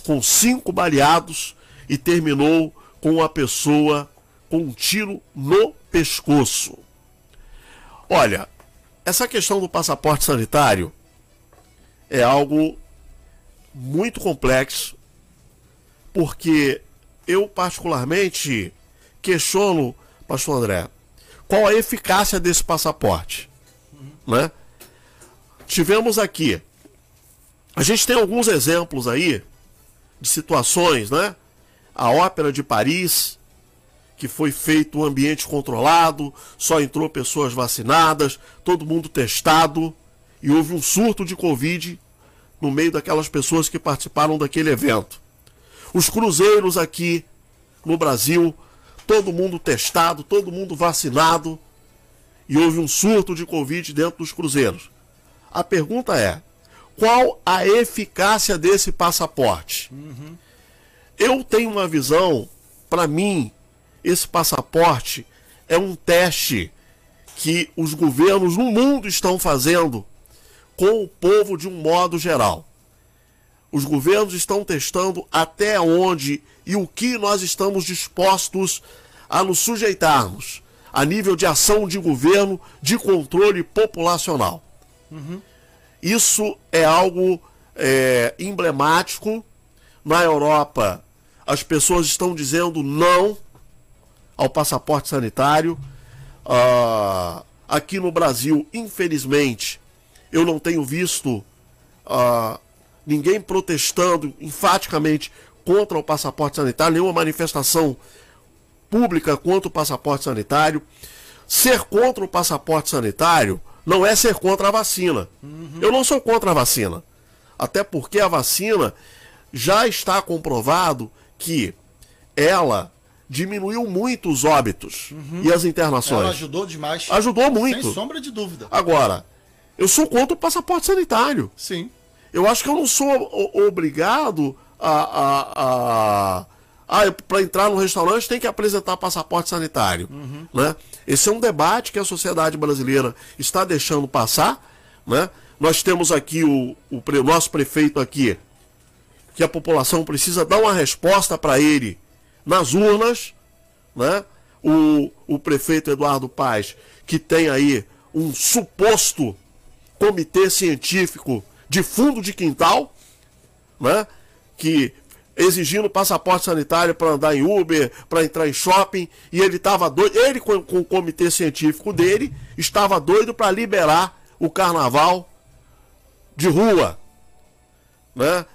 com cinco baleados e terminou com uma pessoa com um tiro no pescoço. Olha, essa questão do passaporte sanitário é algo muito complexo, porque eu particularmente questiono, pastor André, qual a eficácia desse passaporte, né? Tivemos aqui, a gente tem alguns exemplos aí de situações, né? A Ópera de Paris, que foi feito um ambiente controlado, só entrou pessoas vacinadas, todo mundo testado, e houve um surto de Covid no meio daquelas pessoas que participaram daquele evento. Os cruzeiros aqui no Brasil, todo mundo testado, todo mundo vacinado, e houve um surto de Covid dentro dos cruzeiros. A pergunta é: qual a eficácia desse passaporte? Uhum. Eu tenho uma visão, para mim, esse passaporte é um teste que os governos no mundo estão fazendo com o povo de um modo geral. Os governos estão testando até onde e o que nós estamos dispostos a nos sujeitarmos a nível de ação de governo de controle populacional. Uhum. Isso é algo é, emblemático. Na Europa, as pessoas estão dizendo não ao passaporte sanitário. Uh, aqui no Brasil, infelizmente, eu não tenho visto uh, ninguém protestando enfaticamente contra o passaporte sanitário, nenhuma manifestação pública contra o passaporte sanitário. Ser contra o passaporte sanitário não é ser contra a vacina. Uhum. Eu não sou contra a vacina. Até porque a vacina já está comprovado que ela diminuiu muito os óbitos uhum. e as internações. Ela ajudou demais. Ajudou muito. Sem sombra de dúvida. Agora, eu sou contra o passaporte sanitário. Sim. Eu acho que eu não sou obrigado a. a, a ah, para entrar no restaurante tem que apresentar passaporte sanitário. Uhum. Né? Esse é um debate que a sociedade brasileira está deixando passar. Né? Nós temos aqui o, o nosso prefeito aqui, que a população precisa dar uma resposta para ele nas urnas. Né? O, o prefeito Eduardo Paz, que tem aí um suposto comitê científico de fundo de quintal, né? que exigindo passaporte sanitário para andar em Uber, para entrar em shopping, e ele estava doido, ele com, com, o comitê científico dele, estava doido para liberar o carnaval de rua, né?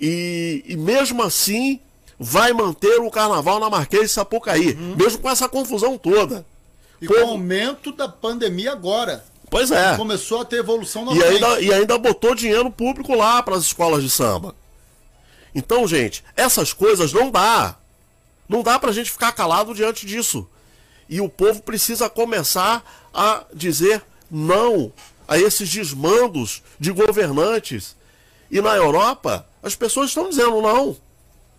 E, e, mesmo assim vai manter o carnaval na Marquês de Sapucaí, uhum. mesmo com essa confusão toda. E com o aumento da pandemia agora. Pois é. Começou a ter evolução novamente. E ainda, e ainda botou dinheiro público lá para as escolas de samba. Então, gente, essas coisas não dá. Não dá pra gente ficar calado diante disso. E o povo precisa começar a dizer não a esses desmandos de governantes. E na Europa, as pessoas estão dizendo não.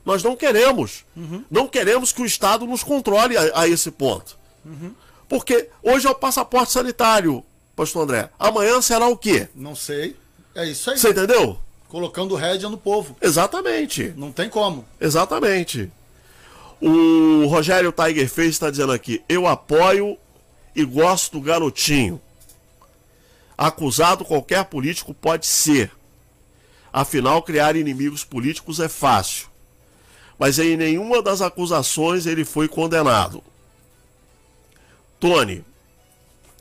Nós não queremos. Uhum. Não queremos que o Estado nos controle a, a esse ponto. Uhum. Porque hoje é o passaporte sanitário, pastor André. Amanhã será o quê? Não sei. É isso aí. Você entendeu? Colocando rédea no povo. Exatamente. Não tem como. Exatamente. O Rogério Tiger Face está dizendo aqui: eu apoio e gosto do garotinho. Acusado qualquer político pode ser. Afinal, criar inimigos políticos é fácil. Mas em nenhuma das acusações ele foi condenado. Tony,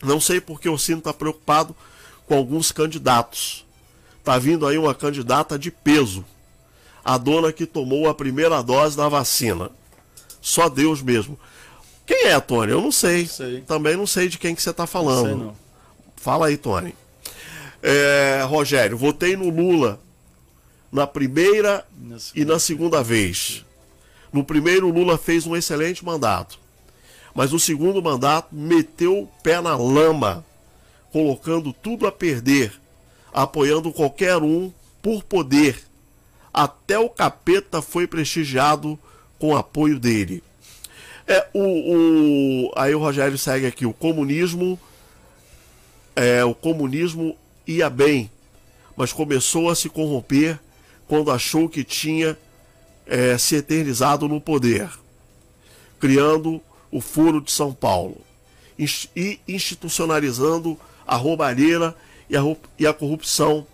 não sei porque o Sino está preocupado com alguns candidatos. Tá vindo aí uma candidata de peso. A dona que tomou a primeira dose da vacina. Só Deus mesmo. Quem é, Tony? Eu não sei. sei. Também não sei de quem que você está falando. Não sei, não. Fala aí, Tony. É, Rogério, votei no Lula na primeira na e na segunda vez. No primeiro, Lula fez um excelente mandato. Mas no segundo mandato, meteu o pé na lama, colocando tudo a perder apoiando qualquer um por poder. Até o capeta foi prestigiado com apoio dele. É, o, o, aí o Rogério segue aqui, o comunismo é, o comunismo ia bem, mas começou a se corromper quando achou que tinha é, se eternizado no poder, criando o Furo de São Paulo e institucionalizando a roubalheira e a, e a corrupção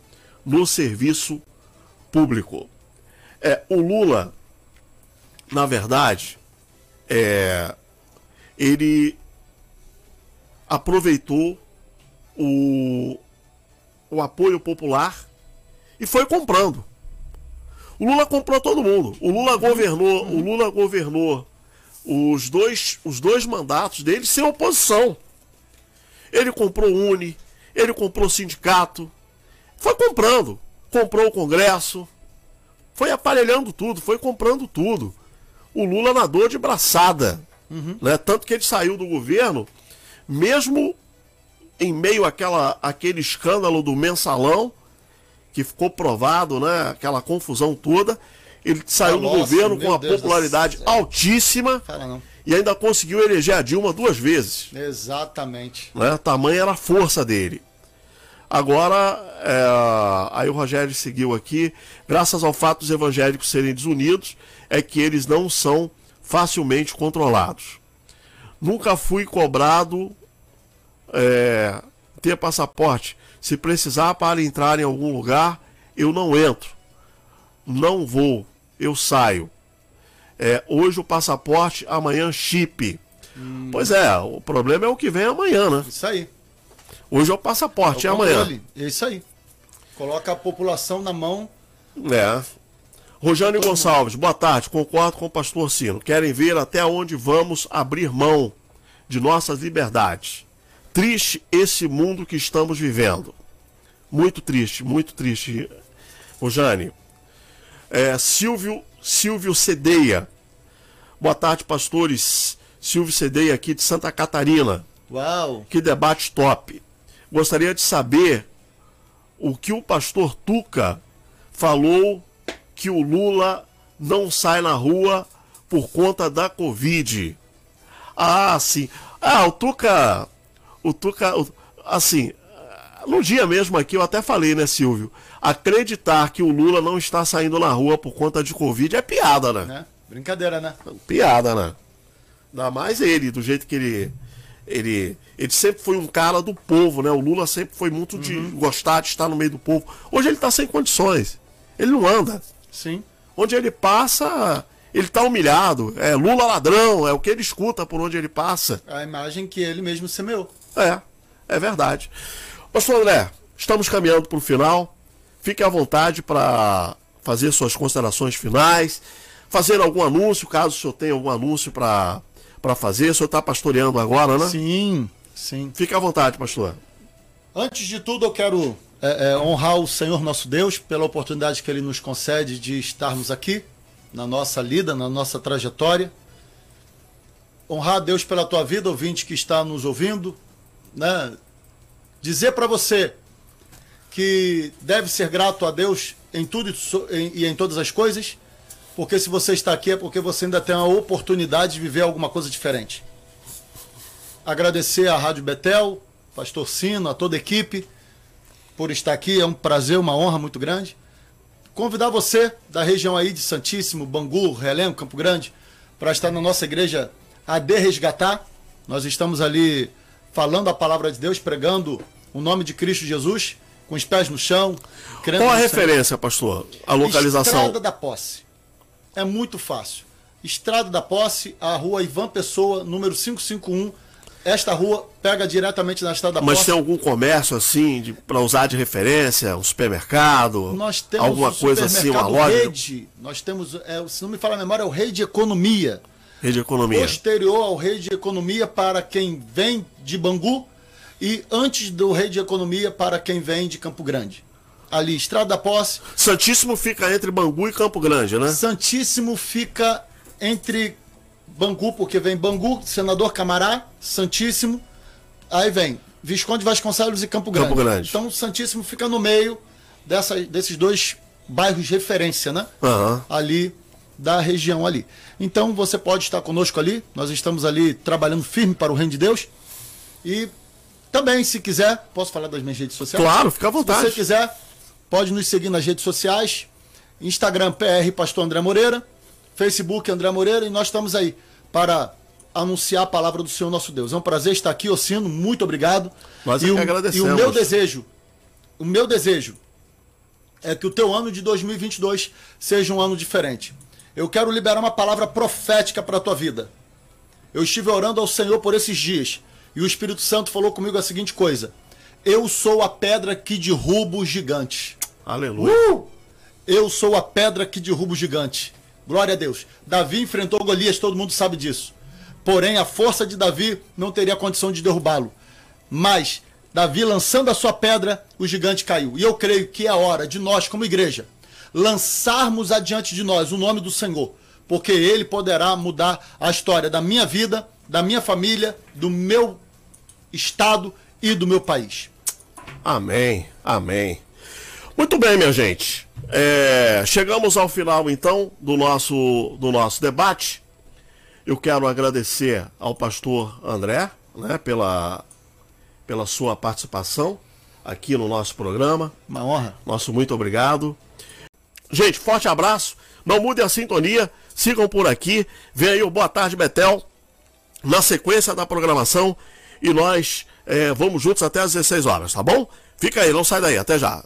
no serviço público. É, o Lula, na verdade, é, ele aproveitou o, o apoio popular e foi comprando. O Lula comprou todo mundo. O Lula governou, o Lula governou os dois, os dois mandatos dele sem oposição. Ele comprou Uni, ele comprou sindicato, foi comprando, comprou o Congresso, foi aparelhando tudo, foi comprando tudo. O Lula nadou de braçada. Uhum. Né? Tanto que ele saiu do governo, mesmo em meio àquela, àquele escândalo do mensalão, que ficou provado, né? aquela confusão toda, ele saiu do governo com uma Deus popularidade altíssima e ainda conseguiu eleger a Dilma duas vezes. Exatamente. Né? Tamanha era a força dele. Agora, é, aí o Rogério seguiu aqui, graças ao fato dos evangélicos serem desunidos, é que eles não são facilmente controlados. Nunca fui cobrado é, ter passaporte. Se precisar para entrar em algum lugar, eu não entro. Não vou, eu saio. É, hoje o passaporte, amanhã chip. Hum. Pois é, o problema é o que vem amanhã, né? Isso aí. Hoje é o passaporte, é, o amanhã. É isso aí. Coloca a população na mão. É. Rojane Gonçalves, boa tarde. Concordo com o pastor Sino. Querem ver até onde vamos abrir mão de nossas liberdades. Triste esse mundo que estamos vivendo. Muito triste, muito triste. Rojane. É, Silvio, Silvio Cedeia. Boa tarde, pastores. Silvio Cedeia aqui de Santa Catarina. Uau! Que debate top. Gostaria de saber o que o pastor Tuca falou que o Lula não sai na rua por conta da Covid. Ah, sim. Ah, o Tuca. O Tuca. Assim, no dia mesmo aqui eu até falei, né, Silvio? Acreditar que o Lula não está saindo na rua por conta de Covid é piada, né? É, brincadeira, né? Piada, né? Ainda mais ele, do jeito que ele ele, ele sempre foi um cara do povo, né? O Lula sempre foi muito de uhum. gostar de estar no meio do povo. Hoje ele está sem condições. Ele não anda. Sim. Onde ele passa, ele está humilhado. É Lula ladrão, é o que ele escuta por onde ele passa. A imagem que ele mesmo semeou. É, é verdade. Pastor André, estamos caminhando para o final. Fique à vontade para fazer suas considerações finais, fazer algum anúncio, caso o senhor tenha algum anúncio para fazer. O senhor está pastoreando agora, né? Sim, sim. Fique à vontade, pastor. Antes de tudo, eu quero é, é, honrar o Senhor nosso Deus pela oportunidade que Ele nos concede de estarmos aqui, na nossa lida, na nossa trajetória. Honrar a Deus pela tua vida, ouvinte que está nos ouvindo. Né? Dizer para você que deve ser grato a Deus em tudo e em todas as coisas porque se você está aqui é porque você ainda tem a oportunidade de viver alguma coisa diferente. Agradecer à Rádio Betel, Pastor Sino, a toda a equipe por estar aqui, é um prazer, uma honra muito grande. Convidar você da região aí de Santíssimo, Bangu, Relém, Campo Grande, para estar na nossa igreja AD Resgatar. Nós estamos ali falando a palavra de Deus, pregando o nome de Cristo Jesus, com os pés no chão. Qual a referência, pastor? A localização? Estrada da Posse é muito fácil. Estrada da Posse, a rua Ivan Pessoa, número 551. Esta rua pega diretamente na Estrada da Mas Posse. Mas tem algum comércio assim, para usar de referência? Um supermercado? Nós temos alguma um coisa assim, uma loja? Rede. Nós temos, é, se não me fala a memória, é o Rei de Economia. Rei de Economia. Posterior ao Rei de Economia para quem vem de Bangu e antes do Rei de Economia para quem vem de Campo Grande ali, Estrada da Posse. Santíssimo fica entre Bangu e Campo Grande, né? Santíssimo fica entre Bangu, porque vem Bangu, Senador Camará, Santíssimo, aí vem Visconde Vasconcelos e Campo Grande. Campo Grande. Então, Santíssimo fica no meio dessa, desses dois bairros de referência, né? Uhum. Ali da região ali. Então, você pode estar conosco ali. Nós estamos ali trabalhando firme para o Reino de Deus. E também, se quiser, posso falar das minhas redes sociais? Claro, fica à vontade. Se você quiser, Pode nos seguir nas redes sociais. Instagram PR Pastor André Moreira, Facebook André Moreira e nós estamos aí para anunciar a palavra do Senhor nosso Deus. É um prazer estar aqui, Ocino, muito obrigado. Nós é e, o, e o meu desejo, o meu desejo é que o teu ano de 2022 seja um ano diferente. Eu quero liberar uma palavra profética para a tua vida. Eu estive orando ao Senhor por esses dias e o Espírito Santo falou comigo a seguinte coisa: Eu sou a pedra que derruba os gigantes. Aleluia. Uh! Eu sou a pedra que derruba o gigante. Glória a Deus. Davi enfrentou Golias, todo mundo sabe disso. Porém, a força de Davi não teria condição de derrubá-lo. Mas Davi lançando a sua pedra, o gigante caiu. E eu creio que é a hora de nós, como igreja, lançarmos adiante de nós o nome do Senhor, porque ele poderá mudar a história da minha vida, da minha família, do meu estado e do meu país. Amém, amém. Muito bem, minha gente. É, chegamos ao final então do nosso, do nosso debate. Eu quero agradecer ao pastor André né, pela, pela sua participação aqui no nosso programa. Uma honra. Nosso muito obrigado. Gente, forte abraço. Não mudem a sintonia. Sigam por aqui. Vem aí o Boa Tarde Betel na sequência da programação. E nós é, vamos juntos até às 16 horas, tá bom? Fica aí, não sai daí. Até já.